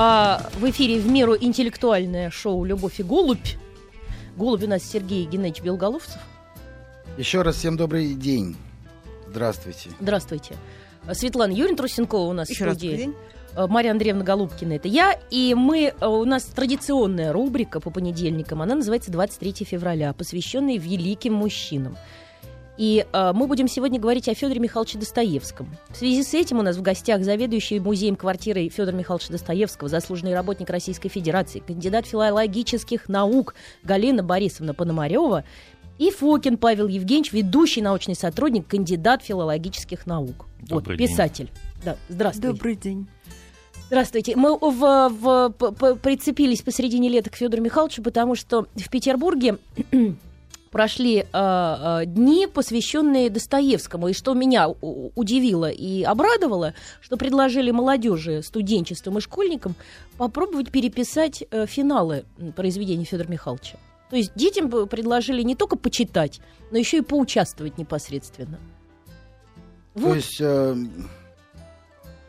А, в эфире в меру интеллектуальное шоу «Любовь и голубь». Голубь у нас Сергей Геннадьевич Белголовцев. Еще раз всем добрый день. Здравствуйте. Здравствуйте. Светлана Юрьевна Трусенкова у нас Еще в раз студии. добрый день. Э, Марья Андреевна Голубкина, это я. И мы, э, у нас традиционная рубрика по понедельникам. Она называется «23 февраля», посвященная великим мужчинам. И э, мы будем сегодня говорить о Федоре Михайловиче Достоевском. В связи с этим у нас в гостях заведующий музеем квартирой Федора Михайловича Достоевского, заслуженный работник Российской Федерации, кандидат филологических наук Галина Борисовна Пономарева и Фокин Павел Евгеньевич, ведущий научный сотрудник, кандидат филологических наук. Добрый вот, день. писатель. Да, здравствуйте. Добрый день. Здравствуйте. Мы в, в- п- прицепились посередине лета к Федору Михайловичу, потому что в Петербурге прошли э, э, дни, посвященные Достоевскому. И что меня удивило и обрадовало, что предложили молодежи, студенчествам и школьникам попробовать переписать э, финалы произведений Федора Михайловича. То есть детям предложили не только почитать, но еще и поучаствовать непосредственно. То Вот есть, э,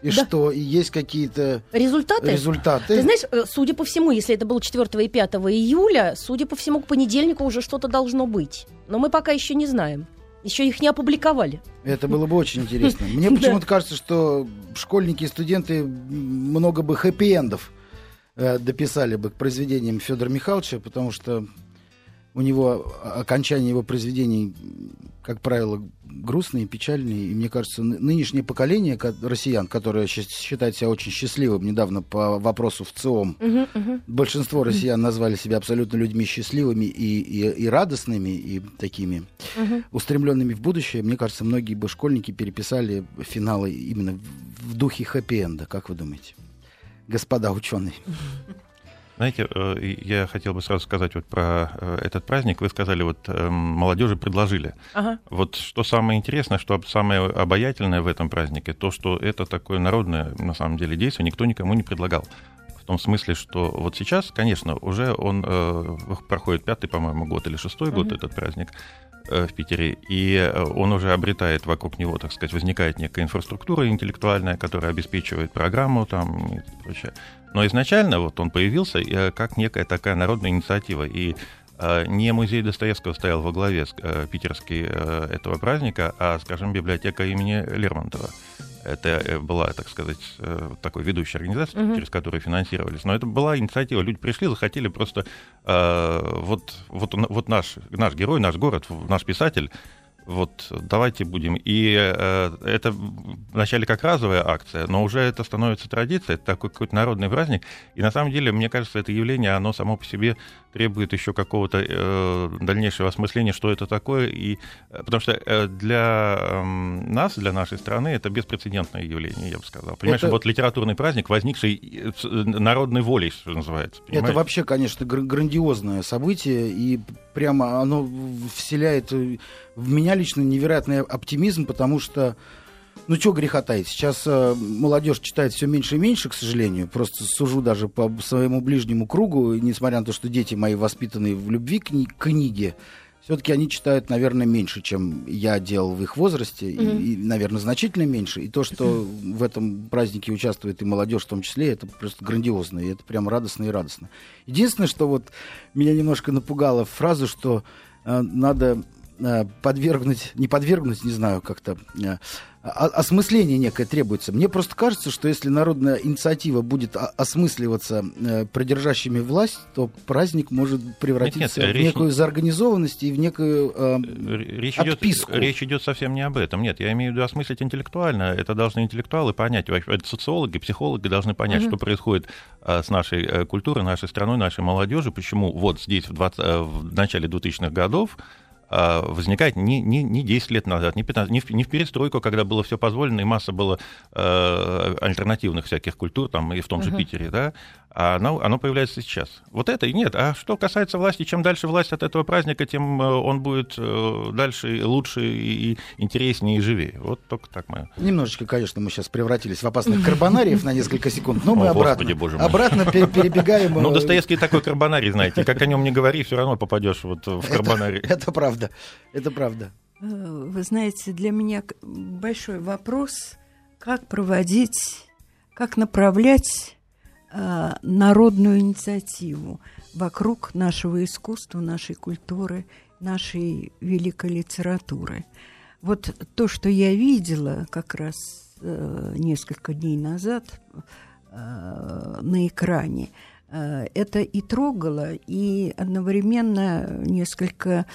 и Да. что, и есть какие-то результаты. результаты? Ты знаешь, э, судя по всему, если это было 4 и 5 июля, судя по всему, к понедельнику уже что-то должно быть. Но мы пока еще не знаем. Еще их не опубликовали. Это было бы очень интересно. Мне почему-то кажется, что школьники и студенты много бы хэппи-эндов э, дописали бы к произведениям Федора Михайловича, потому что у него окончание его произведений, как правило, грустные, печальные. И мне кажется, ны- нынешнее поколение ко- россиян, которое считает себя очень счастливым, недавно по вопросу в ЦИОМ, большинство россиян назвали себя абсолютно людьми счастливыми и, и, и радостными, и такими устремленными в будущее. Мне кажется, многие бы школьники переписали финалы именно в, духе хэппи-энда. Как вы думаете? Господа ученые. Знаете, э, я хотел бы сразу сказать вот про э, этот праздник. Вы сказали, вот эм, молодежи предложили. Ага. Вот что самое интересное, что самое обаятельное в этом празднике, то, что это такое народное, на самом деле, действие никто никому не предлагал. В том смысле, что вот сейчас, конечно, уже он э, проходит пятый, по-моему, год или шестой год Мгм. этот праздник э, в Питере, и он уже обретает вокруг него, так сказать, возникает некая инфраструктура интеллектуальная, которая обеспечивает программу там и прочее. Но изначально вот он появился э, как некая такая народная инициатива, и э, не музей Достоевского стоял во главе э, питерский этого праздника, а, скажем, библиотека имени Лермонтова. Это была, так сказать, такой ведущей организацией, Мгм. через которую финансировались. Но это была инициатива. Люди пришли, захотели просто... э, вот, вот, вот наш, наш герой, наш город, наш писатель, вот давайте будем. И э, это вначале как разовая акция, но уже это становится традицией, это такой какой-то народный праздник. И на самом деле, мне кажется, это явление, оно само по себе требует еще какого-то э, дальнейшего осмысления, что это такое. И, э, потому что э, для эм, нас, для нашей страны, это беспрецедентное явление, я бы сказал. Понимаешь, Это- вот литературный праздник, возникший э, с- народной волей, что называется. Это понимаете? вообще, конечно, гр- грандиозное событие, и прямо оно вселяет э, в меня лично невероятный оптимизм, потому что, ну, что греха таить, сейчас э, молодежь читает все меньше и меньше, к сожалению, просто сужу даже по своему ближнему кругу, и несмотря на то, что дети мои воспитаны в любви к, кни- книге, все-таки они читают, наверное, меньше, чем я делал в их возрасте, и- Мгм. и, наверное, значительно меньше. И то, что в этом празднике участвует и молодежь в том числе, это просто грандиозно, и это прям радостно и радостно. Единственное, что вот меня немножко напугало фразу, что э, надо подвергнуть, не подвергнуть, не знаю, как-то э, о- осмысление некое требуется. Мне просто кажется, что если народная инициатива будет осмысливаться э, продержащими власть, то праздник может превратиться Нет, нет, в речь- некую заорганизованность и в некую... э, Речь идет, отписку. речь идет совсем не об этом. Нет, я имею в виду осмыслить интеллектуально. Это должны интеллектуалы понять. Это социологи, психологи должны понять, Мгм. что происходит а, с нашей э, культурой, нашей страной, нашей молодежью. Почему вот здесь, в, 20 э, в начале 2000-х годов, а, возникает не, не, не 10 лет назад, не, 15, не, в, не в перестройку, когда было все позволено, и масса было э, альтернативных всяких культур, там, и в том же Мгм. Питере, да, а оно, оно появляется сейчас. Вот это и нет. А что касается власти, чем дальше власть от этого праздника, тем э, он будет э, дальше лучше, и, интереснее, и живее. Вот только так мы... Немножечко, конечно, мы сейчас превратились в опасных карбонариев на несколько секунд, но мы О, обратно, Господи, боже мой. обратно пе- перебегаем. Ну, э, Достоевский такой карбонарий, знаете, как о нем не говори, все равно попадешь вот в карбонарий. Это правда, это правда. Э, Вы знаете, для меня большой вопрос, как проводить, как направлять э, народную инициативу вокруг нашего искусства, нашей культуры, нашей великой литературы. Вот то, что я видела как раз э, несколько дней назад э, на экране, э, это и трогало, и одновременно несколько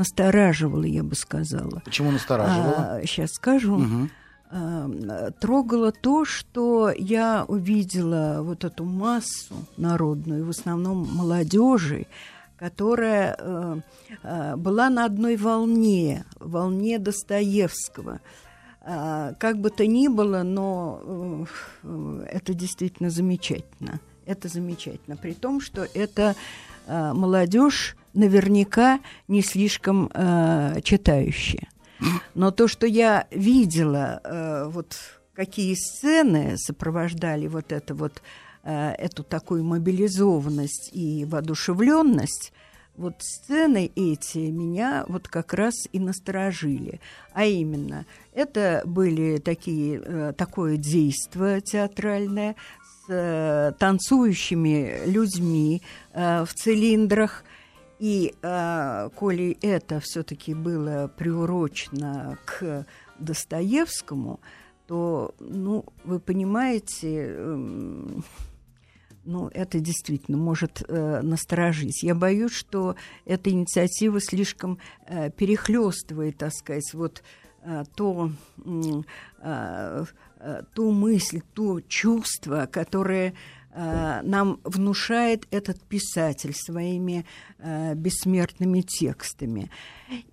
настораживало, я бы сказала. Почему настораживало? А, сейчас скажу. Угу. А, трогало то, что я увидела вот эту массу народную, в основном молодежи, которая э, э, была на одной волне, волне Достоевского. Э, как бы то ни было, но э, это действительно замечательно. Это замечательно. При том, что это э, молодежь наверняка не слишком э, читающая. Но то, что я видела, э, вот какие сцены сопровождали вот это вот Э, эту такую мобилизованность и воодушевленность, вот сцены эти меня вот как раз и насторожили. А именно, это были такие, э, такое действие театральное с э, танцующими людьми в цилиндрах. И коли это все-таки было приурочено к Достоевскому, то, ну, вы понимаете, эм, ну, это действительно может э, насторожить. Я боюсь, что эта инициатива слишком э, перехлестывает, так сказать, вот э, то, э, э, ту мысль, то чувство, которое э, нам внушает этот писатель своими э, бессмертными текстами.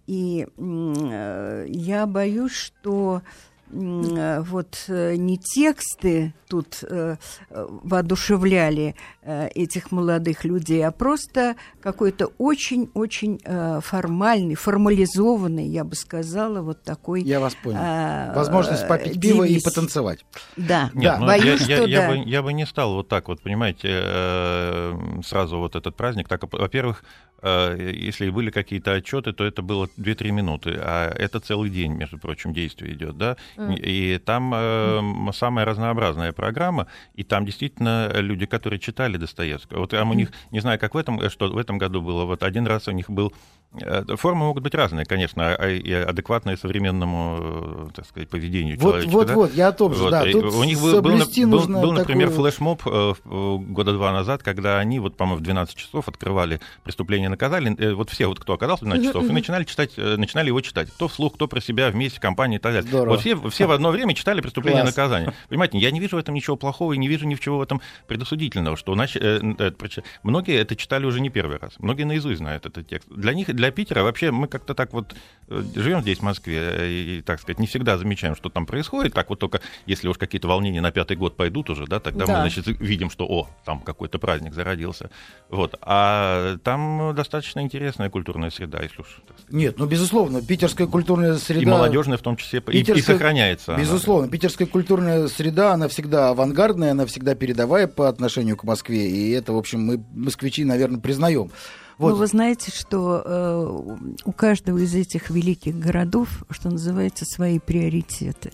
И э, я боюсь, что Э, вот э, не тексты тут э, воодушевляли этих молодых людей, а просто какой-то очень-очень формальный, формализованный, я бы сказала, вот такой... Я вас понял. А, Возможность попить пиво и потанцевать. Да, Нет, да. Ну, боюсь, я, что я, да. Я бы, я бы не стал вот так вот, понимаете, сразу вот этот праздник. Так, во-первых, если были какие-то отчеты, то это было 2-3 минуты, а это целый день, между прочим, действие идет, да, и там э, самая разнообразная программа, и там действительно люди, которые читали Достоевского. Вот там у них, не знаю, как в этом, э, что в этом году было, вот один раз у них был формы могут быть разные, конечно, а, и адекватные современному, э, так сказать, поведению вот, человека. Вот, да? вот, я о том же, да. Тут у них был, был, был, был, например, такую... флешмоб э, года два назад, когда они, вот, по-моему, в 12 часов открывали «Преступление наказали», вот все, вот, кто оказался в 12 часов, и начинали читать, начинали его читать. Кто вслух, кто про себя, вместе, компания и так далее. Здорово. Вот все, все в одно время читали «Преступление Класс. наказания». Понимаете, я не вижу в этом ничего плохого и не вижу ничего в этом предосудительного, что значит, многие это читали уже не первый раз, многие наизусть знают этот текст. Для них, для Питера вообще мы как-то так вот э, живем здесь, в Москве, и, так сказать, не всегда замечаем, что там происходит. Так вот только, если уж какие-то волнения на пятый год пойдут уже, да, тогда да. мы, значит, видим, что, о, там какой-то праздник зародился. Вот. А там достаточно интересная культурная среда, если уж сказать. Нет, ну, безусловно, питерская культурная среда... И молодежная в том числе, питерская... и, и сохраняется. Безусловно, она. питерская культурная среда, она всегда авангардная, она всегда передовая по отношению к Москве, и это, в общем, мы, москвичи, наверное, признаем. Вот. Но вы знаете, что э, у каждого из этих великих городов, что называется, свои приоритеты.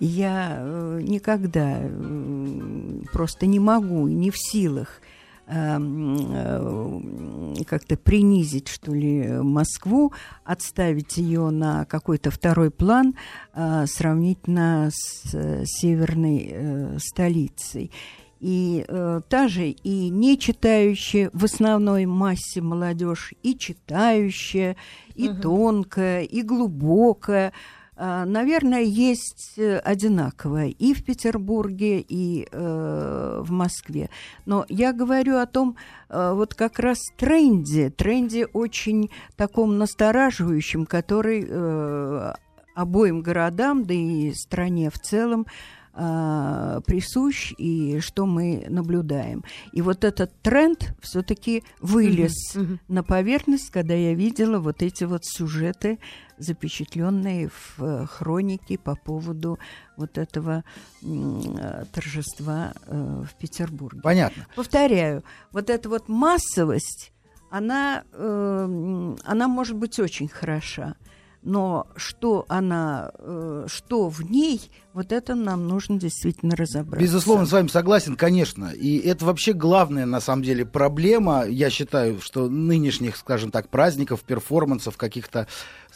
Я э, никогда э, просто не могу и не в силах эм, э, как-то принизить, что ли, Москву, отставить ее на какой-то второй план э, сравнительно с э, северной столицей и э, та же и не читающая в основной массе молодежь, и читающая, и угу. тонкая, и глубокая. Э, наверное, есть э, одинаковое и в Петербурге, и э, в Москве. Но я говорю о том, э, вот как раз тренде, тренде очень таком настораживающем, который э, обоим городам, да и стране в целом, э, присущ и что мы наблюдаем. И вот этот тренд все-таки вылез mm-hmm. Mm-hmm. на поверхность, когда я видела вот эти вот сюжеты, запечатленные в э, хронике по поводу вот этого э, торжества э, в Петербурге. Понятно. Повторяю, вот эта вот массовость, она, э, она может быть очень хороша но что она, э, что в ней, вот это нам нужно действительно разобраться. Безусловно, с вами согласен, конечно. И это вообще главная, на самом деле, проблема, я считаю, что нынешних, скажем так, праздников, перформансов, каких-то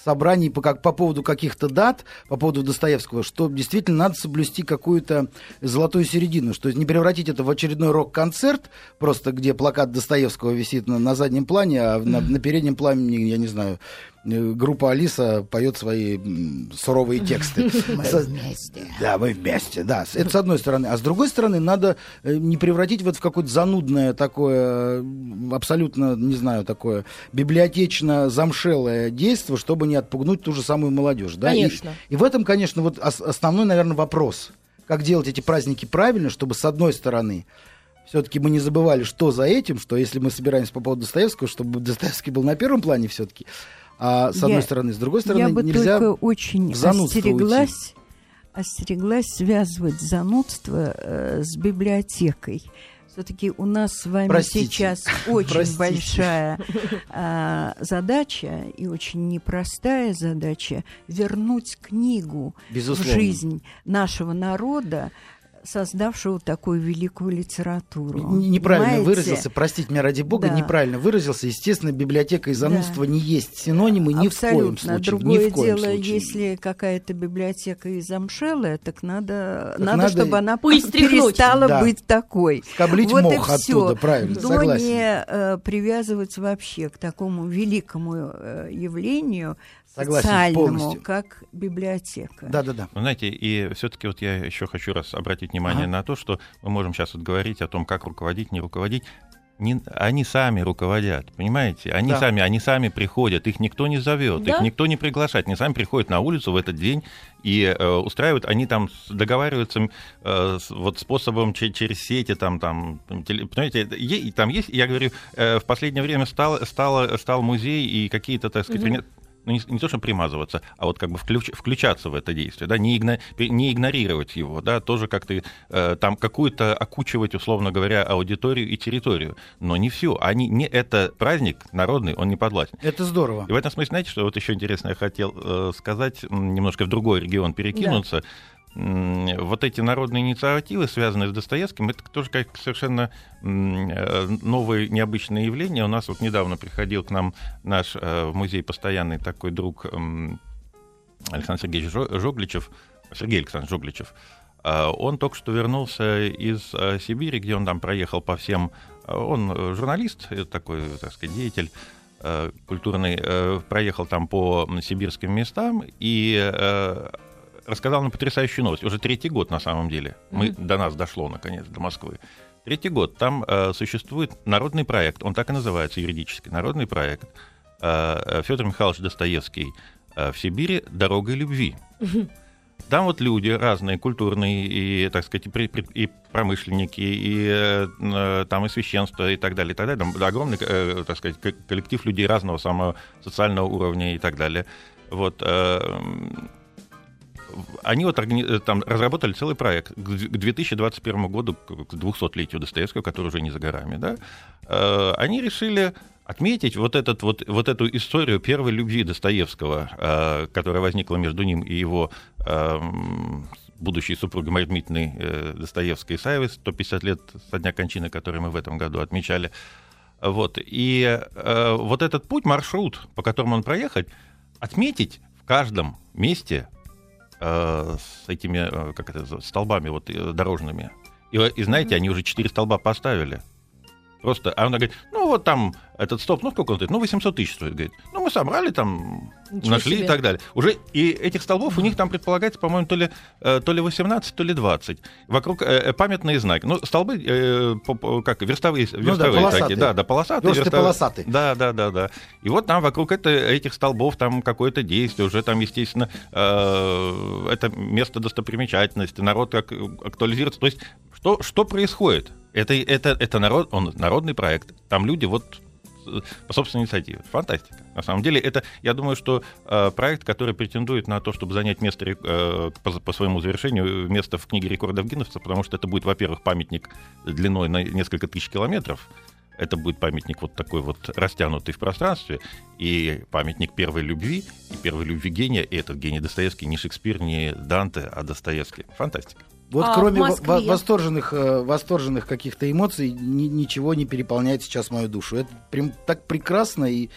собраний по, как, по поводу каких-то дат, по поводу Достоевского, что действительно надо соблюсти какую-то золотую середину, что не превратить это в очередной рок-концерт, просто где плакат Достоевского висит на, на заднем плане, а на, на переднем плане, я не знаю, группа Алиса поет свои суровые тексты. Мы вместе. Да, мы вместе, да. Это с одной стороны. А с другой стороны, надо э, не превратить вот в какое-то занудное такое, абсолютно, не знаю, такое библиотечно замшелое действие, чтобы не отпугнуть ту же самую молодежь. Да? Конечно. И, и в этом, конечно, вот основной, наверное, вопрос. Как делать эти праздники правильно, чтобы, с одной стороны, все-таки мы не забывали, что за этим, что если мы собираемся по поводу Достоевского, чтобы Достоевский был на первом плане все-таки, а с одной я, стороны, с другой стороны, я бы нельзя только очень остереглась, остереглась связывать занудство э, с библиотекой. Все-таки у нас с вами Простите. сейчас очень Простите. большая э, задача и очень непростая задача вернуть книгу Безусловно. в жизнь нашего народа создавшего такую великую литературу. Неправильно Понимаете? выразился, простите меня ради бога, да. неправильно выразился. Естественно, библиотека и занудство да. не есть синонимы ни Абсолютно. в коем случае. Другое ни в коем дело, случае. если какая-то библиотека и замшелая, так надо, так надо, надо чтобы она перестала да. быть такой. Скоблить вот мох оттуда, правильно, Но согласен. не э, привязывать вообще к такому великому э, явлению, Согласен, социальному, полностью. как библиотека. Да, да, да. Вы знаете, и все-таки вот я еще хочу раз обратить внимание ага. на то, что мы можем сейчас вот говорить о том, как руководить, не руководить. Не, они сами руководят, понимаете? Они да. сами, они сами приходят, их никто не зовет, да? их никто не приглашает, они сами приходят на улицу в этот день и э, устраивают, они там договариваются э, с, вот способом через сети, там, там, понимаете, е, там есть, я говорю, э, в последнее время стал, стал, стал музей и какие-то, так сказать, угу ну, не, не то, что примазываться, а вот как бы включ, включаться в это действие, да, не, игно, не игнорировать его, да, тоже как-то э, там какую-то окучивать, условно говоря, аудиторию и территорию, но не всю. Они не это праздник народный, он не подвластен. Это здорово. И в этом смысле, знаете, что вот еще интересно я хотел э, сказать, немножко в другой регион перекинуться. Да вот эти народные инициативы, связанные с Достоевским, это тоже как совершенно э, новое необычное явление. У нас вот недавно приходил к нам наш э, в музей постоянный такой друг Александр Сергеевич Жогличев, Сергей Александрович Жогличев. А он только что вернулся из э, Сибири, где он там проехал по всем... Он журналист, такой, так сказать, деятель культурный, проехал там по сибирским местам, и рассказал нам потрясающую новость. Уже третий год на самом деле. Мы, mm-hmm. До нас дошло, наконец, до Москвы. Третий год. Там э, существует народный проект, он так и называется юридически, народный проект. Э, Федор Михайлович Достоевский э, в Сибири «Дорогой любви». Mm-hmm. Там вот люди разные, культурные, и, так сказать, и, промышленники, и э, там и священство, и так далее, и так далее. Там огромный, э, так сказать, коллектив людей разного самого социального уровня и так далее. Вот. Они вот э, там разработали целый проект к 2021 году, к 200-летию Достоевского, который уже не за горами, да, э, они решили отметить вот, этот, вот, вот эту историю первой любви Достоевского, э, которая возникла между ним и его будущей супругой Марьей Дмитриевной Достоевской Исаевой, 150 лет со дня кончины, который мы в этом году отмечали. Вот. И вот этот путь, маршрут, по которому он проехать, отметить в каждом месте Э, с этими, э, как это, столбами вот э, дорожными. И, и знаете, они уже четыре столба поставили. Просто, а она говорит, ну вот там этот стоп, ну сколько он стоит? Ну 800 тысяч стоит, говорит. Ну мы собрали там, Ничего нашли себе. и так далее. Уже и этих столбов у них там предполагается, по-моему, то ли, э, то ли 18, то ли 20. Вокруг э, э, памятные знаки. Ну столбы, э, как верстовые, верстовые ну, да, полосатые. такие, да, да, полосатые. Версты полосатые. Да, да, да, да. И вот там вокруг это, этих столбов там какое-то действие, уже там, естественно, э, это место достопримечательности, народ как актуализируется. То есть что, что происходит? Это, это, это народ, он, народный проект. Там люди вот э, по собственной инициативе. Фантастика. На самом деле, это, я думаю, что э, проект, который претендует на то, чтобы занять место э, по, по своему завершению, место в книге рекордов Гиннесса, потому что это будет, во-первых, памятник длиной на несколько тысяч километров, это будет памятник вот такой вот растянутый в пространстве, и памятник первой любви, и первой любви гения, и этот гений Достоевский не Шекспир, не Данте, а Достоевский. Фантастика. Вот А кроме в во- восторженных, э, восторженных каких-то эмоций ни- ничего не переполняет сейчас мою душу. Это прям так прекрасно и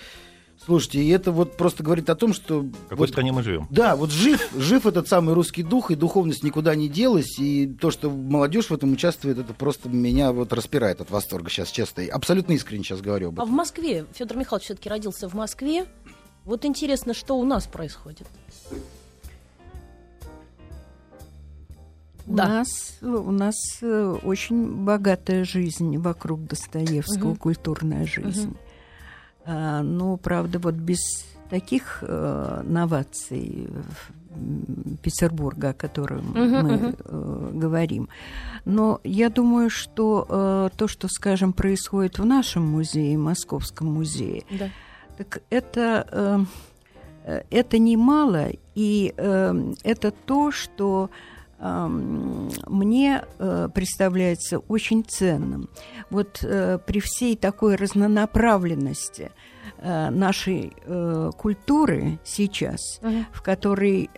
слушайте, и это вот просто говорит о том, что В какой вот- стране мы живем? да, вот жив, жив этот самый русский дух, и духовность никуда не делась, и то, что молодежь в этом участвует, это просто меня вот распирает от восторга сейчас, честно. И абсолютно искренне сейчас говорю об А этом. в Москве, Федор Михайлович все-таки родился в Москве. Вот интересно, что у нас происходит. У Да. нас, у нас э, очень богатая жизнь вокруг Достоевского, Мгм. культурная жизнь. А, ну, правда, вот без таких э, новаций Петербурга, о котором Мгм, мы мгм. э, говорим. Но я думаю, что э, то, что, скажем, происходит в нашем музее, Московском музее, Да. так это, э, э, это немало, и э, это то, что эм, мне э, представляется очень ценным. Вот э, при всей такой разнонаправленности э, нашей культуры сейчас, Мгм. в которой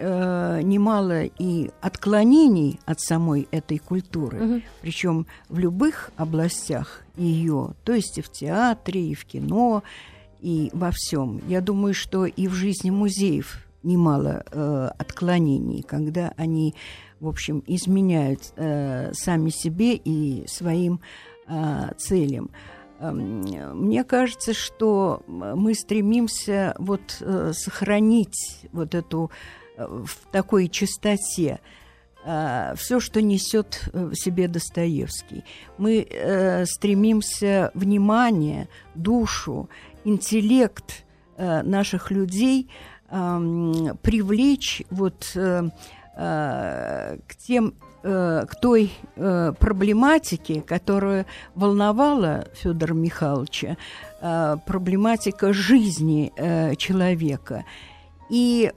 немало и отклонений от самой этой культуры, Мгм. причем в любых областях ее, то есть и в театре, и в кино, и во всем. Я думаю, что и в жизни музеев немало э, отклонений, когда они, в общем, изменяют э, сами себе и своим э, целям. Эм, Мне кажется, что мы стремимся вот э, сохранить вот эту э, в такой чистоте все, что несет в себе Достоевский. Мы э, стремимся внимание, душу, интеллект э, наших людей эм, привлечь вот э, к тем э, к той э, проблематике, которая волновала Федора Михайловича, проблематика жизни человека. И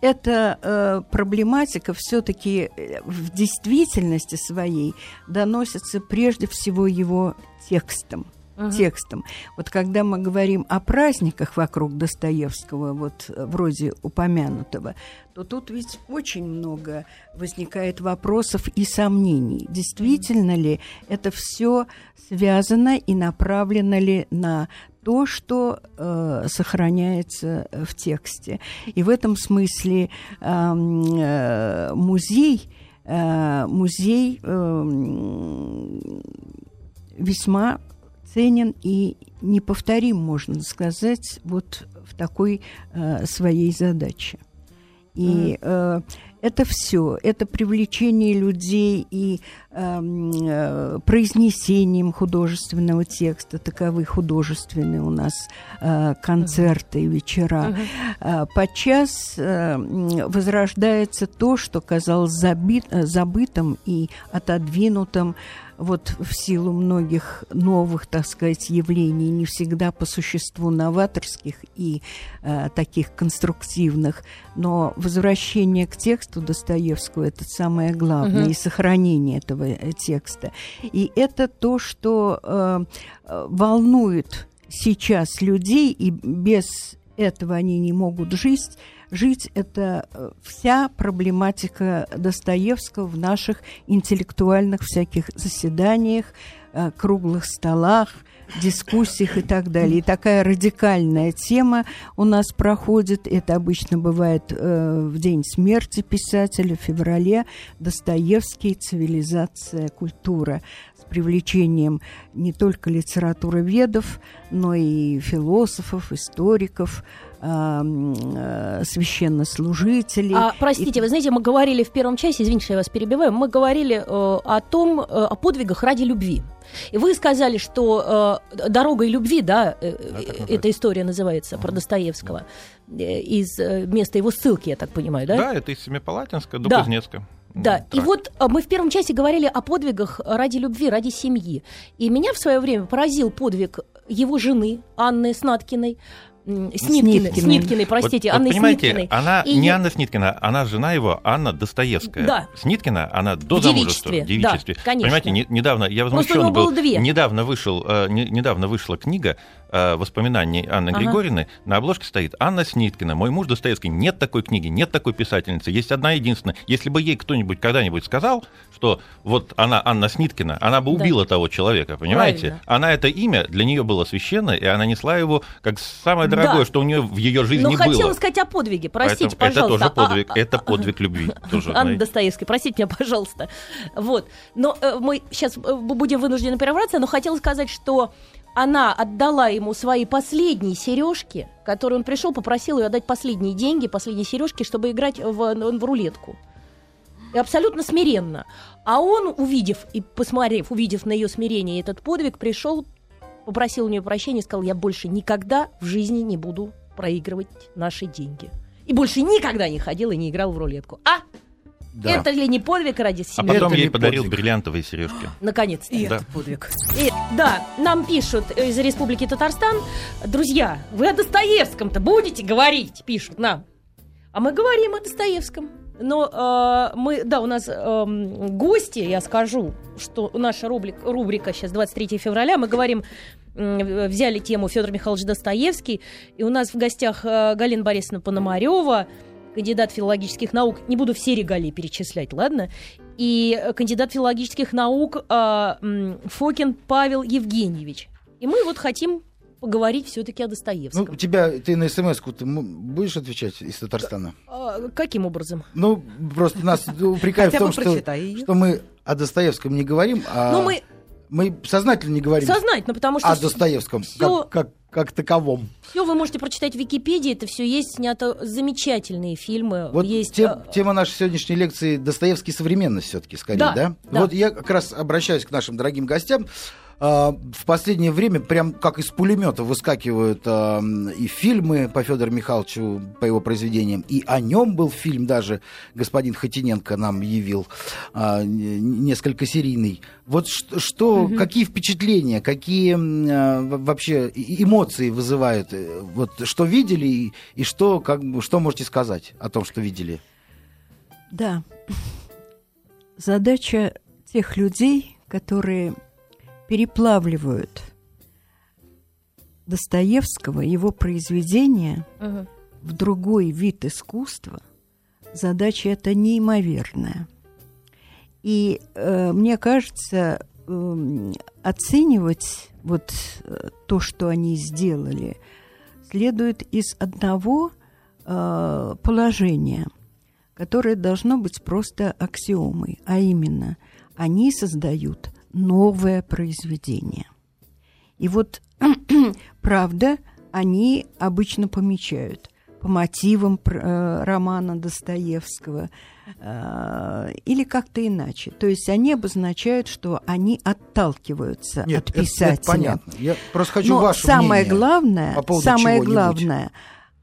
эта проблематика все-таки в действительности своей доносится прежде всего его текстом Мгм. текстом. Вот когда мы говорим о праздниках вокруг Достоевского, вот э, вроде упомянутого, то тут ведь очень много возникает вопросов и сомнений. Действительно ли это все связано и направлено ли на то, что э, сохраняется в тексте. И в этом смысле эм, э, музей, э, музей эм, весьма ценен и неповторим, можно сказать, вот в такой э, своей задаче. И э, это все, это привлечение людей и произнесением художественного текста, таковы художественные у нас э, концерты и вечера. А, Подчас э, возрождается то, что казалось забит, э, забытым и отодвинутым вот в силу многих новых, так сказать, явлений, не всегда по существу новаторских и э, таких конструктивных, но возвращение к тексту Достоевского это самое главное, Мгм. и сохранение этого э, текста. И это то, что э, э, волнует сейчас людей, и без этого они не могут жить. Жить это э, вся проблематика Достоевского в наших интеллектуальных всяких заседаниях, э, круглых столах, дискуссиях и так далее. И такая радикальная тема у нас проходит. Это обычно бывает э, в день смерти писателя, в феврале. Достоевский «Цивилизация, культура» с привлечением не только литературоведов, но и философов, историков, священнослужителей. А, простите, вы знаете, мы говорили в первом часе, извините, что я вас перебиваю, мы говорили э, о том, э, о подвигах ради любви. И вы сказали, что э, «Дорогой любви», да, э, так э, эта история называется, про Достоевского, э, из э, места его ссылки, я так понимаю, да? Да, это из Семипалатинска до Да. Кузнецка. Да, М, и вот а, мы в первом часе говорили о подвигах ради любви, ради семьи. И меня в свое время поразил подвиг его жены Анны Снаткиной, Сниткиной, Сниткиной. Сниткиной, простите, Вот- вот Анной понимаете, Сниткиной. она И не Анна Сниткина, она жена его, Анна Достоевская. Да. Сниткина, она до В замужества. девичестве, в девичестве. да, конечно. Понимаете, не- недавно, я возмущен был, было две. недавно, вышел, э, не- недавно вышла книга воспоминаний Анны Ага. Григорьевны, на обложке стоит Анна Сниткина, мой муж Достоевский. Нет такой книги, нет такой писательницы, есть одна единственная. Если бы ей кто-нибудь когда-нибудь сказал, что вот она Анна Сниткина, она бы Да. убила того человека, понимаете? Правильно. Она это имя для нее было священное, и она несла его как самое дорогое, Да. что у нее в ее жизни Но было. хотела сказать о подвиге. Простите, Поэтому пожалуйста. Это тоже подвиг, А- а- это подвиг любви. Тоже, Анна знаете. Достоевская, простите меня, пожалуйста. Вот. Но э, мы сейчас будем вынуждены прерваться, но хотела сказать, что она отдала ему свои последние сережки, которые он пришел, попросил ее отдать последние деньги, последние сережки, чтобы играть в, в рулетку. И абсолютно смиренно. А он, увидев и посмотрев, увидев на ее смирение этот подвиг, пришел, попросил у нее прощения и сказал, я больше никогда в жизни не буду проигрывать наши деньги. И больше никогда не ходил и не играл в рулетку. А? Да. Это ли не подвиг ради А себя? Это потом не ей подарил подвиг. бриллиантовые сережки. Наконец-то. И Да. это подвиг. И, да, нам пишут из Республики Татарстан. Друзья, вы о Достоевском-то будете говорить? Пишут нам. А мы говорим о Достоевском. Но э, мы, да, у нас эм, гости, я скажу, что наша рубрика, рубрика сейчас 23 февраля, мы говорим, м, взяли тему Федор Михайлович Достоевский, и у нас в гостях э, Галина Борисовна Пономарева, кандидат филологических наук, не буду все регалии перечислять, ладно? И э, кандидат филологических наук э, м, Фокин Павел Евгеньевич. И мы вот хотим поговорить все-таки о Ну, Достоевском. у тебя, ты на смс-ку ты будешь отвечать из Татарстана? А, каким образом? Ну, просто нас упрекают в том, что, что мы о Достоевском не говорим, а Ну, мы мы сознательно не говорим сознательно, потому что о Достоевском всё- как, как, как таковом. все вы можете прочитать в Википедии, это все есть, снято замечательные фильмы. Вот есть, тем- э, тема нашей сегодняшней лекции Достоевский современность все-таки скорее, Да, да? да. Вот я как раз обращаюсь к нашим дорогим гостям. А, В последнее время прям как из пулемета выскакивают а, и фильмы по Федору Михайловичу, по его произведениям, и о нем был фильм даже, господин Хотиненко нам явил, н- несколько серийный. Вот что, что- какие впечатления, какие в- вообще эмоции вызывают, э, вот что видели и, и что, как, что можете сказать о том, что видели? Да. Задача тех людей, которые переплавливают Достоевского, его произведения мгм. в другой вид искусства, задача эта неимоверная. И э, мне кажется, эм, оценивать вот э, то, что они сделали, следует из одного э, положения, которое должно быть просто аксиомой, а именно они создают новое произведение. И вот правда, они обычно помечают по мотивам э, романа Достоевского э, или как-то иначе. То есть они обозначают, что они отталкиваются от это- это писателя. понятно. Я просто хочу Но ваше самое мнение главное, по поводу самое главное,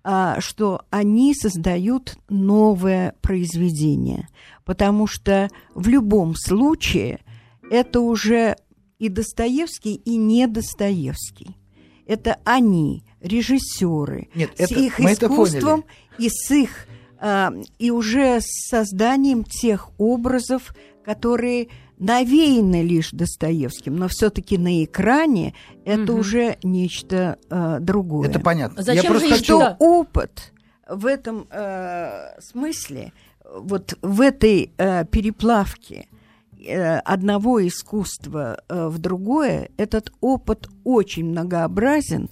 а, что они создают новое произведение, потому что в любом случае это уже и Достоевский, и не Достоевский. Это они, режиссеры, Нет, с это- их искусством и с их а, и уже с созданием тех образов, которые навеяны лишь Достоевским, но все-таки на экране это Мгм. уже нечто а, другое. Это понятно. Зачем Я просто хочу... Что опыт в этом э, смысле, вот в этой э, переплавке э, одного искусства э, в другое, этот опыт очень многообразен,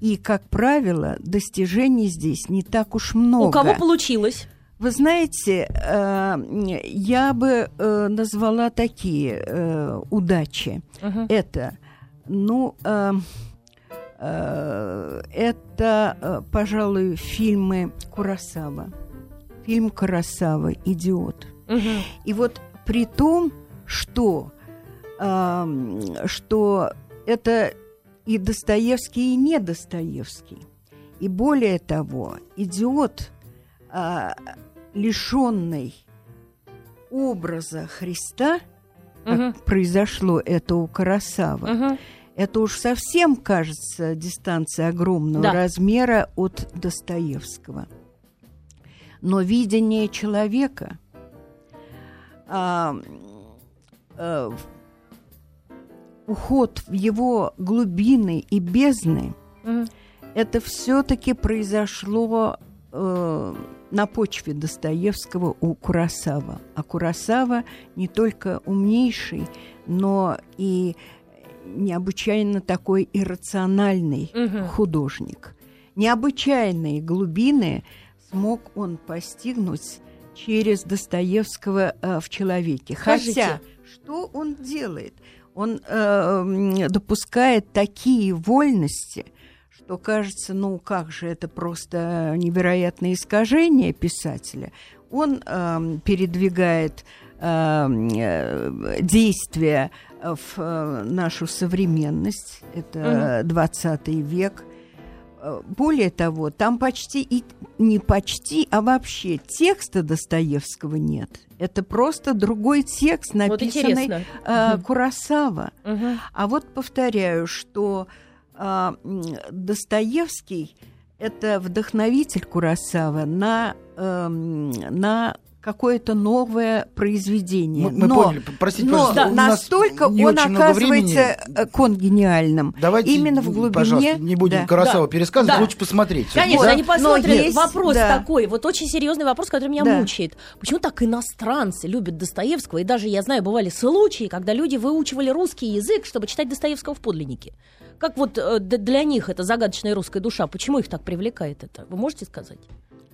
и, как правило, достижений здесь не так уж много. У кого получилось? Вы знаете, э, я бы э, назвала такие э, удачи. Мгм. Это, ну, э, э, это, э, пожалуй, фильмы Курасава. Фильм Курасава «Идиот». Мгм. И вот при том, что, ам, что это и Достоевский, и не Достоевский. И более того, идиот, а, лишенный образа Христа, как Мгм. произошло это у Карасава, Мгм. это уж совсем кажется дистанция огромного Да. размера от Достоевского. Но видение человека, а, э, уход в его глубины и бездны, Мгм. это все-таки произошло э, на почве Достоевского у Курасава. А Курасава не только умнейший, но и необычайно такой иррациональный Мгм. художник. Необычайные глубины смог он постигнуть через Достоевского э, в человеке. Скажите. Хотя, что он делает? Он э, допускает такие вольности, что кажется, ну как же это просто невероятное искажение писателя. Он эм, передвигает эм, э, действия в э, нашу современность, это 20 век. Э, Более того, там почти и не почти, а вообще текста Достоевского нет. Это просто другой текст, Вот написанный интересно. э. Курасава. Мгм. А вот повторяю, что м, Достоевский это вдохновитель Курасава на, эм, на какое-то новое произведение. Мы, мы но, поняли, простите, но нас настолько не он оказывается времени. э, конгениальным. Давайте, именно в глубине- пожалуйста, не будем да. Карасава пересказывать, Да. лучше посмотреть. Конечно, Да? они посмотрят. Есть, вопрос да. такой, вот очень серьезный вопрос, который меня Да. мучает. Почему так иностранцы любят Достоевского? И даже, я знаю, бывали случаи, когда люди выучивали русский язык, чтобы читать Достоевского в подлиннике. Как вот э, для них это загадочная русская душа? Почему их так привлекает это? Вы можете сказать?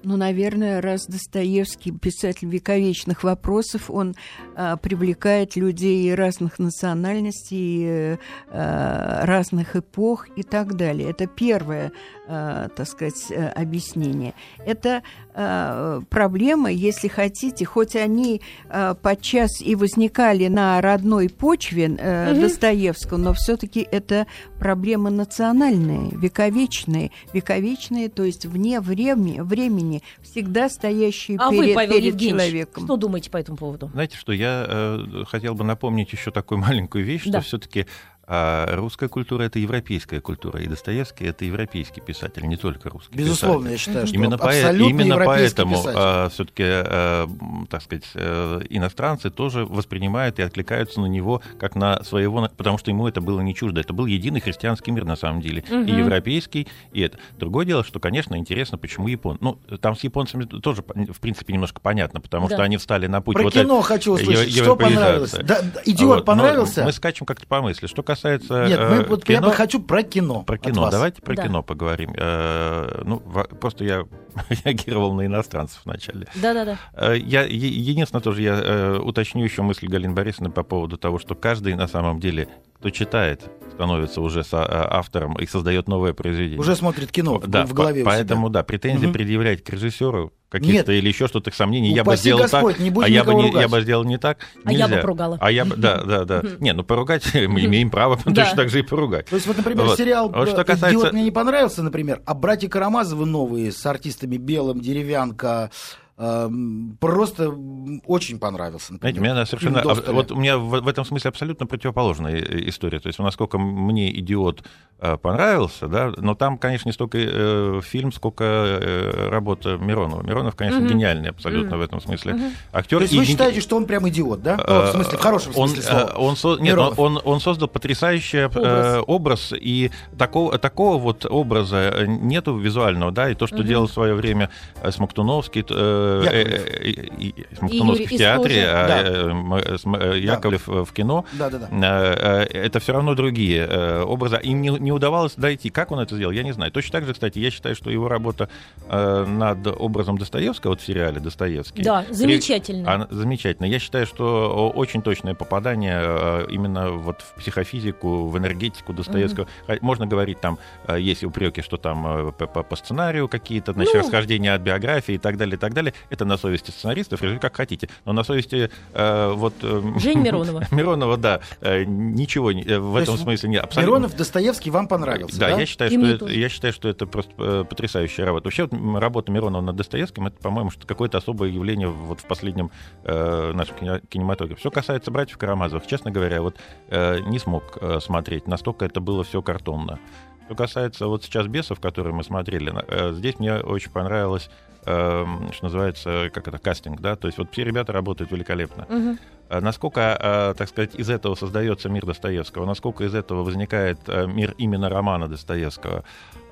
Ну, наверное, раз Достоевский писатель вековечных вопросов, он а, привлекает людей разных национальностей, э, а, разных эпох и так далее. Это первое, а, так сказать, э, объяснение. Это а, проблема, если хотите, хоть они а, подчас и возникали на родной почве э, Мгм. Достоевского, но все-таки это проблемы национальные, вековечные, вековечные, то есть вне времени, времени всегда стоящие А перед, вы, Павел перед Евгеньевич, человеком. что думаете по этому поводу? Знаете что, я э, хотел бы напомнить еще такую маленькую вещь, Да. что все-таки русская культура это европейская культура, и Достоевский это европейский писатель, не только русский. Безусловно, писатель. я считаю, что Именно, по- именно поэтому писатель. все-таки, так сказать, э, иностранцы тоже воспринимают и откликаются на него как на своего, потому что ему это было не чуждо. Это был единый христианский мир на самом деле, Мгм. и европейский, и это. Другое дело, что, конечно, интересно, почему Япон. Ну, там с японцами тоже, в принципе, немножко понятно, потому Да. что они встали на путь Про вот кино это- хочу услышать. Что понравилось? Да, идиот Вот, но понравился? Мы скачем как-то по мысли. Что касается Нет, мы, э, вот я кино, бы хочу про кино. про от кино. вас. Давайте про Да. кино поговорим. Э, ну, просто я реагировал на иностранцев вначале. Да-да-да. Э, Я, единственное, тоже я э, уточню еще мысль Галины Борисовны по поводу того, что каждый на самом деле, кто читает, становится уже со- э, автором и создает новое произведение. Уже смотрит кино в- да, в голове по- у себя. поэтому, да, претензии Мгм. предъявлять к режиссеру каких-то или еще что-то сомнений, я бы сделал Господь, так, не а я бы, не, я бы сделал не так. А я бы Нельзя. поругала. А я бы, да, да, да. Не, ну поругать мы имеем право точно так же и поругать. То есть, вот, например, сериал «Идиот» мне не понравился, например, а «Братья Карамазовы» новые с артистами Белым, Деревянка, просто м, очень понравился. Например. Знаете, у меня совершенно... Фильм. Вот у меня в, в этом смысле абсолютно противоположная э, история. То есть, насколько мне «Идиот» э, понравился, да, но там, конечно, не столько э, фильм, сколько э, работа Миронова. Миронов, конечно, Мгм. гениальный абсолютно Мгм. в этом смысле. Мгм. Актер То есть и вы ген- считаете, что он прям идиот, да? Ну, в смысле, в хорошем он, смысле слова. э, Он, со- нет, он, он, он создал потрясающий образ. Образ. образ, и такого, такого вот образа э, нету визуального, да, и то, что Мгм. делал в свое время э, Смоктуновский, Яковлев. э, э, в театре, а э, Яковлев в кино, это все равно другие образы. Им не, не удавалось дойти. Как он это сделал, я не знаю. Точно так же, кстати, я считаю, что его работа над образом Достоевского вот в сериале «Достоевский» Да, замечательно. замечательно. Я считаю, что очень точное попадание именно вот в психофизику, в энергетику Достоевского. Можно говорить там, есть упреки, что там по сценарию какие-то, значит, Ну. расхождения от биографии и так далее, и так далее. Это на совести сценаристов, режиссеров, как хотите. Но на совести э, вот... Э, Жень Миронова. Миронова, да. Э, ничего не, э, в То этом смысле не абсолютно. Миронов, Достоевский вам понравился, да? Да, я считаю, что это, я считаю, что это просто э, потрясающая работа. Вообще вот, работа Миронова над Достоевским, это, по-моему, что какое-то особое явление вот в последнем э, нашем кинематографе. Все касается братьев Карамазовых, честно говоря, вот э, не смог э, смотреть. Настолько это было все картонно. Что касается вот сейчас «Бесов», которые мы смотрели, э, здесь мне очень понравилось, э, что называется, как это, кастинг, да, то есть вот все ребята работают великолепно. Угу. Насколько, э, так сказать, из этого создается мир Достоевского, насколько из этого возникает э, мир именно романа Достоевского,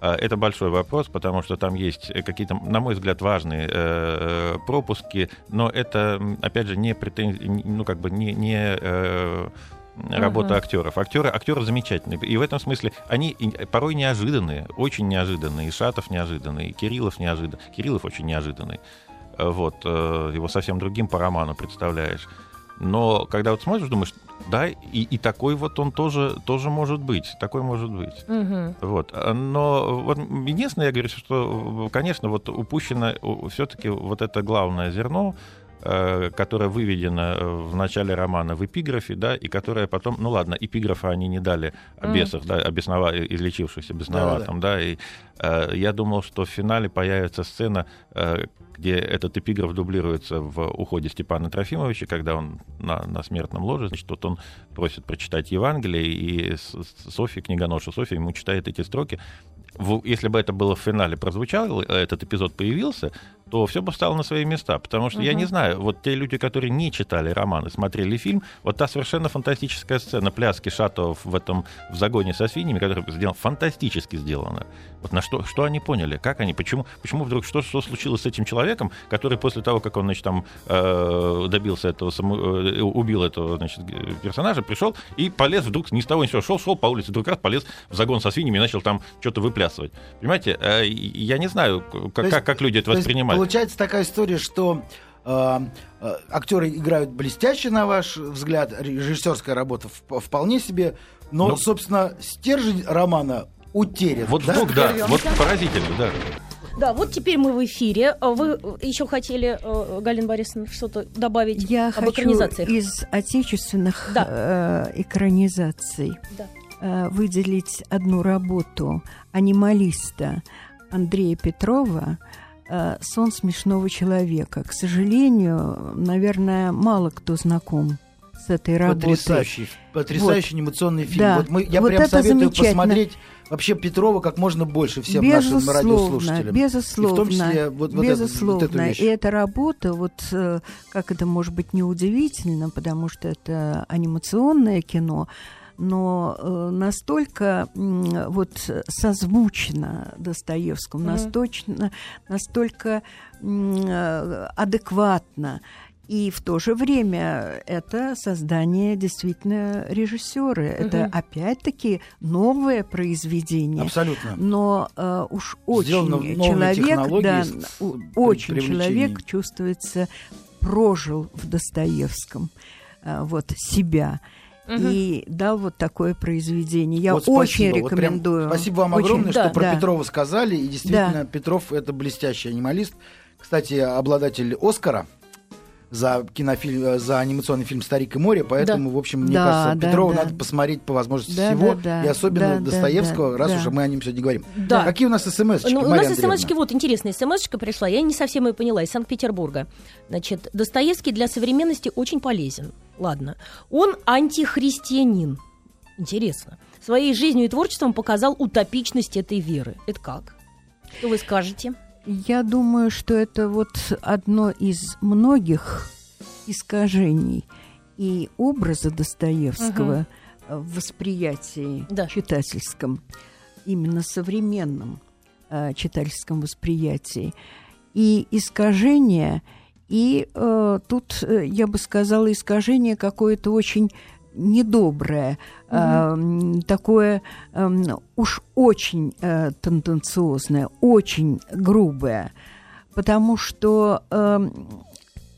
это большой вопрос, потому что там есть какие-то, на мой взгляд, важные пропуски, но это, опять же, не претензии, ну, как бы не, не работа uh-huh. актеров. Актеры, актеры замечательные. И в этом смысле они порой неожиданные, очень неожиданные. И Шатов неожиданный, и Кириллов неожиданный. Кириллов очень неожиданный. Вот, э, его совсем другим по роману представляешь. Но когда вот смотришь, думаешь, да, и, и такой вот он тоже, тоже может быть, такой может быть. Угу. Вот. Но вот единственное, я говорю, что, конечно, вот упущено все-таки вот это главное зерно, которая выведена э, в начале романа в эпиграфе, да, и которая потом, ну ладно, эпиграфа они не дали о бесах, mm. да, о беснова, излечившихся бесноватом, да, да, да, и э, я думал, что в финале появится сцена, э, где этот эпиграф дублируется в уходе Степана Трофимовича, когда он на, на смертном ложе, значит, вот он просит прочитать Евангелие, и Софья, книгоноша Софья, ему читает эти строки. Если бы это было в финале прозвучало, этот эпизод появился, то все бы встало на свои места. Потому что uh-huh. я не знаю, вот те люди, которые не читали романы, смотрели фильм, вот та совершенно фантастическая сцена пляски Шатов в этом в загоне со свиньями, которая сделана фантастически сделана. Вот на что, что они поняли, как они, почему, почему вдруг, что, что случилось с этим человеком, который после того, как он, значит, там э, добился этого, само, э, убил этого, значит, персонажа, пришел и полез вдруг ни с того ни с сего, шел, шел по улице, вдруг раз полез в загон со свиньями и начал там что-то выплясывать. Понимаете, э, я не знаю, как, есть, как, как люди это воспринимают. Получается такая история, что э, э, актеры играют блестяще, на ваш взгляд, режиссерская работа вполне себе, но, ну, собственно, стержень романа утерян. Вот да? вдруг, да, вот поразительно, да. Да, вот теперь мы в эфире. Вы еще хотели, э, Галина Борисовна, что-то добавить Я об хочу экранизациях? из отечественных да. э, экранизаций да. э, выделить одну работу анималиста Андрея Петрова сон смешного человека. К сожалению, наверное, мало кто знаком с этой работой. Потрясающий, потрясающий вот. анимационный фильм. Да. Вот мы, я вот прям советую посмотреть вообще Петрова как можно больше всем безусловно, нашим радиослушателям. Безусловно, и в том числе вот, вот безусловно. Это, вот эту вещь. И эта работа, вот э, как это может быть неудивительно, потому что это анимационное кино, но э, настолько вот созвучно Достоевскому, mm-hmm. настолько, настолько э, адекватно. И в то же время это создание действительно режиссера. Угу. Это опять-таки новое произведение. Абсолютно. Но э, уж очень человек, да, очень человек чувствуется прожил в Достоевском э, вот себя угу. и дал вот такое произведение. Я вот очень спасибо. рекомендую. Вот прям, спасибо вам очень, огромное, да, что про да. Петрова сказали. И действительно, да. Петров это блестящий анималист. Кстати, обладатель Оскара за кинофильм, э, за анимационный фильм «Старик и море», поэтому, да. в общем, мне да, кажется, да, Петрова да. надо посмотреть по возможности да, всего, да, да, и особенно да, Достоевского, да, раз да. уже мы о нем сегодня говорим. Да. Какие у нас смс ну, У нас смс вот интересная смс пришла, я не совсем ее поняла, из Санкт-Петербурга. Значит, Достоевский для современности очень полезен. Ладно. Он антихристианин. Интересно. Своей жизнью и творчеством показал утопичность этой веры. Это как? Что вы скажете? Я думаю, что это вот одно из многих искажений и образа Достоевского угу. в восприятии да. читательском, именно современном э, читательском восприятии. И искажение, и э, тут, э, я бы сказала, искажение какое-то очень недоброе, угу. э, такое э, уж очень э, тенденциозное, очень грубое, потому что э,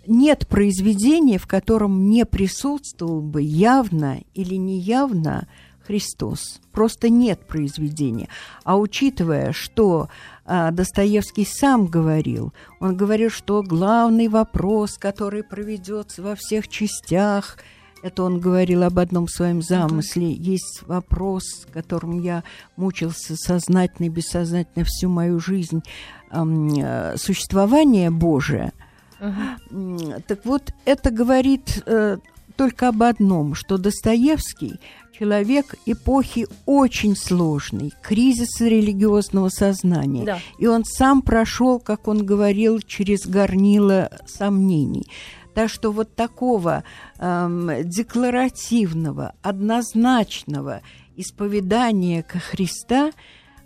нет произведения, в котором не присутствовал бы явно или неявно Христос. Просто нет произведения. А учитывая, что а, Достоевский сам говорил, он говорил, что главный вопрос, который проведется во всех частях, это он говорил об одном своем замысле. Есть вопрос, которым я мучился сознательно и бессознательно всю мою жизнь. Э, существование Божие. Uh-huh. Так вот, это говорит э, только об одном, что Достоевский человек эпохи очень сложный, кризис религиозного сознания. Да. И он сам прошел, как он говорил, через горнило сомнений. Так что вот такого эм, декларативного, однозначного исповедания ко Христа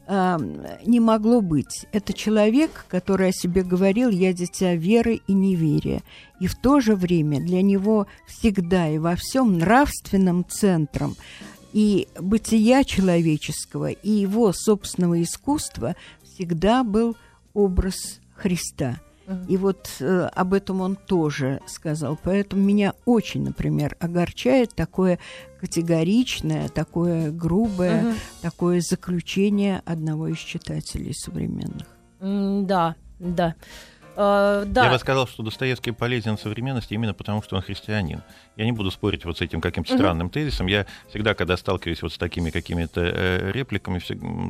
эм, не могло быть. Это человек, который о себе говорил «я дитя веры и неверия». И в то же время для него всегда и во всем нравственным центром и бытия человеческого, и его собственного искусства всегда был образ Христа – и вот э, об этом он тоже сказал. Поэтому меня очень, например, огорчает такое категоричное, такое грубое, uh-huh. такое заключение одного из читателей современных. Mm, да, да. Uh, да. Я бы сказал, что Достоевский полезен современности именно потому, что он христианин. Я не буду спорить вот с этим каким-то странным угу. тезисом. Я всегда, когда сталкиваюсь вот с такими какими-то э, репликами,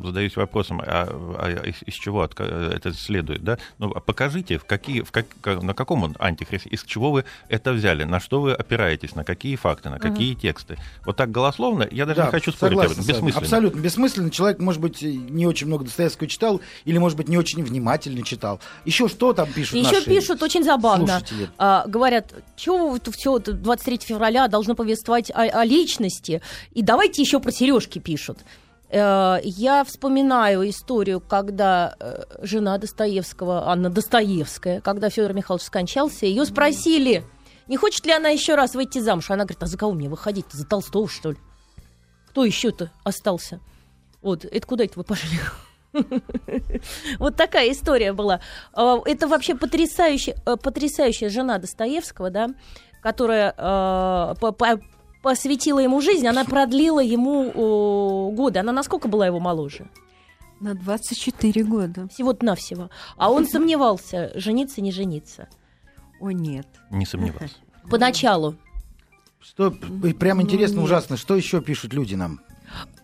задаюсь вопросом, а, а из, из чего от, это следует, да? Ну, а покажите, в какие, в как, на каком он антихрист, из чего вы это взяли, на что вы опираетесь, на какие факты, на какие угу. тексты. Вот так голословно, я даже да, не хочу спорить об этом, бессмысленно. Абсолютно бессмысленно. Человек, может быть, не очень много Достоевского читал, или, может быть, не очень внимательно читал. Еще что там пишут Еще пишут очень забавно. А, говорят, чего вы все 23 3 февраля должно повествовать о, о личности. И давайте еще про сережки пишут. Э, я вспоминаю историю, когда э, жена Достоевского, Анна Достоевская, когда Федор Михайлович скончался, ее спросили, не хочет ли она еще раз выйти замуж. Она говорит, а за кого мне выходить-то? За Толстого, что ли? Кто еще-то остался? Вот, это куда это вы пошли? Вот такая история была. Э, это вообще потрясающая, потрясающая жена Достоевского, да, которая э, по, по, посвятила ему жизнь, она продлила ему э, годы. Она насколько была его моложе? На 24 года. Всего-то навсего. А он сомневался, жениться, не жениться. О, нет. Не сомневался. Поначалу. Что, прям интересно, ну, ужасно. Что еще пишут люди нам?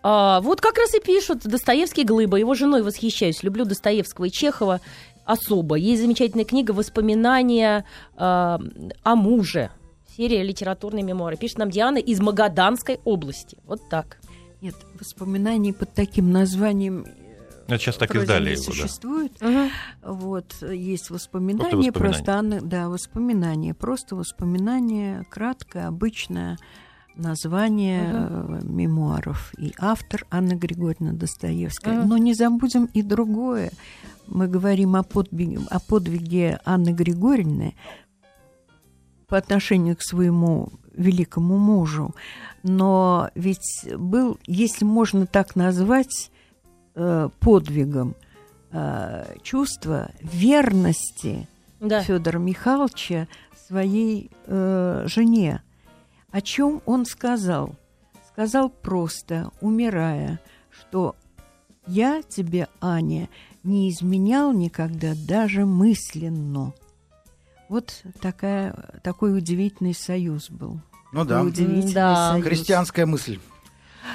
А, вот как раз и пишут Достоевский Глыба. Его женой восхищаюсь. Люблю Достоевского и Чехова особо. Есть замечательная книга «Воспоминания э, о муже». Серия «Литературные мемуары». Пишет нам Диана из Магаданской области. Вот так. Нет, воспоминаний под таким названием это сейчас так издали его, существует. Да. Вот, есть воспоминания, просто, воспоминания. просто да, воспоминания, просто воспоминания, краткое, обычное название uh мемуаров. И автор Анна Григорьевна Достоевская. uh Но не забудем и другое. Мы говорим о подвиге, о подвиге Анны Григорьевны, по отношению к своему великому мужу. Но ведь был, если можно так назвать, э, подвигом э, чувство верности да. Федора Михайловича своей э, жене. О чем он сказал? Сказал просто, умирая, что я тебе, Аня, не изменял никогда даже мысленно. Вот такая, такой удивительный союз был. Ну да. Удивительный да. Союз. Христианская мысль.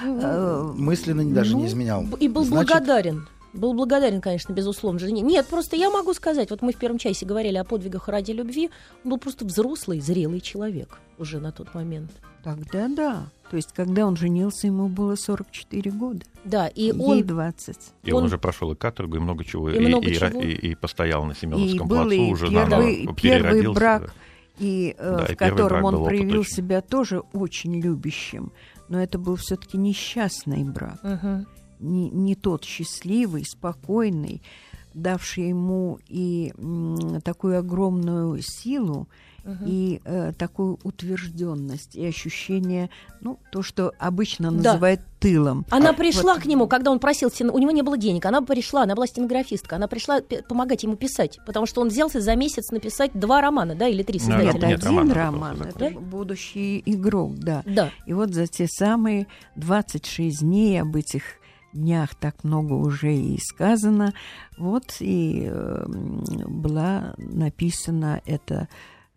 Э, Мысленно даже ну, не изменял. И был Значит... благодарен. Был благодарен, конечно, безусловно, жене. Нет, просто я могу сказать, вот мы в первом часе говорили о подвигах ради любви, он был просто взрослый, зрелый человек уже на тот момент. Тогда да. То есть, когда он женился, ему было 44 года. Да, и Ей он... 20. И он, он уже прошел и каторгу, и много чего. И, и, много и, чего. И, и, постоял на Семеновском и плацу, и уже первый, заново первый брак, и, э, да, в и котором он проявил себя тоже очень любящим. Но это был все-таки несчастный брак. Угу. Не, не тот счастливый, спокойный, давший ему и м, такую огромную силу, и э, такую утвержденность и ощущение, ну, то, что обычно Да. называют тылом. Она А, пришла вот. к нему, когда он просил, у него не было денег, она пришла, она была стенографистка, она пришла помогать ему писать, потому что он взялся за месяц написать два романа, да, или три Ну, Нет, создателя. нет, один роман роман, это это Да? будущий игрок, да. Да. И вот за те самые 26 дней об этих днях так много уже и сказано. Вот и э, м, была написана эта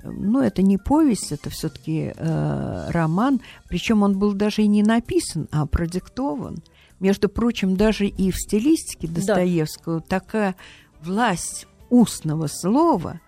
ну, это не повесть, это все-таки роман. Причем он был даже и не написан, а продиктован. Между прочим, даже и в стилистике Достоевского такая власть устного слова,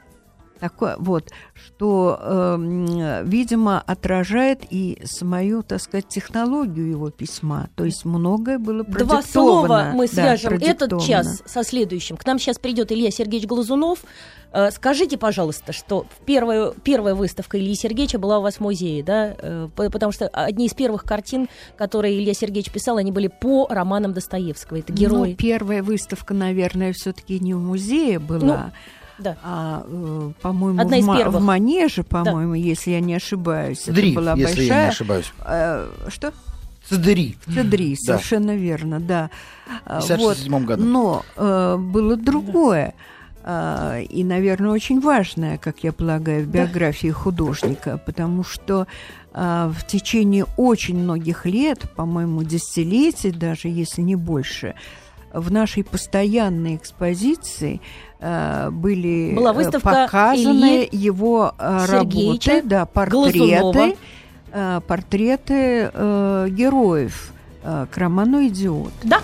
такое вот, что, э, видимо, отражает и самую, так сказать, технологию его письма. То есть многое было Два продиктовано. слова мы Да, свяжем этот продиктовано. час со следующим. К нам сейчас придет Илья Сергеевич Глазунов. Э, Скажите, пожалуйста, что в первую, первая выставка Ильи Сергеевича была у вас в музее, да? Э, по- Потому что одни из первых картин, которые Илья Сергеевич писал, они были по романам Достоевского. Это герои. Ну, первая выставка, наверное, все-таки не в музее была, да. а, э, по-моему, Одна в, из ма- первых. в Манеже, по-моему, если я не ошибаюсь. Цдри, Это была если я не большая... ошибаюсь. э, что? Цдри. Цедри, Да. совершенно верно, да. В 1967 году. Но э, было другое. а, и, наверное, очень важное, как я полагаю, в биографии художника, потому что а, в течение очень многих лет, по-моему, десятилетий, даже если не больше, в нашей постоянной экспозиции были Была э, выставка показаны Ильи его а, Сергеевича работы, да, Глазунова. портреты, а, портреты э, героев э, к роману «Идиот». Да,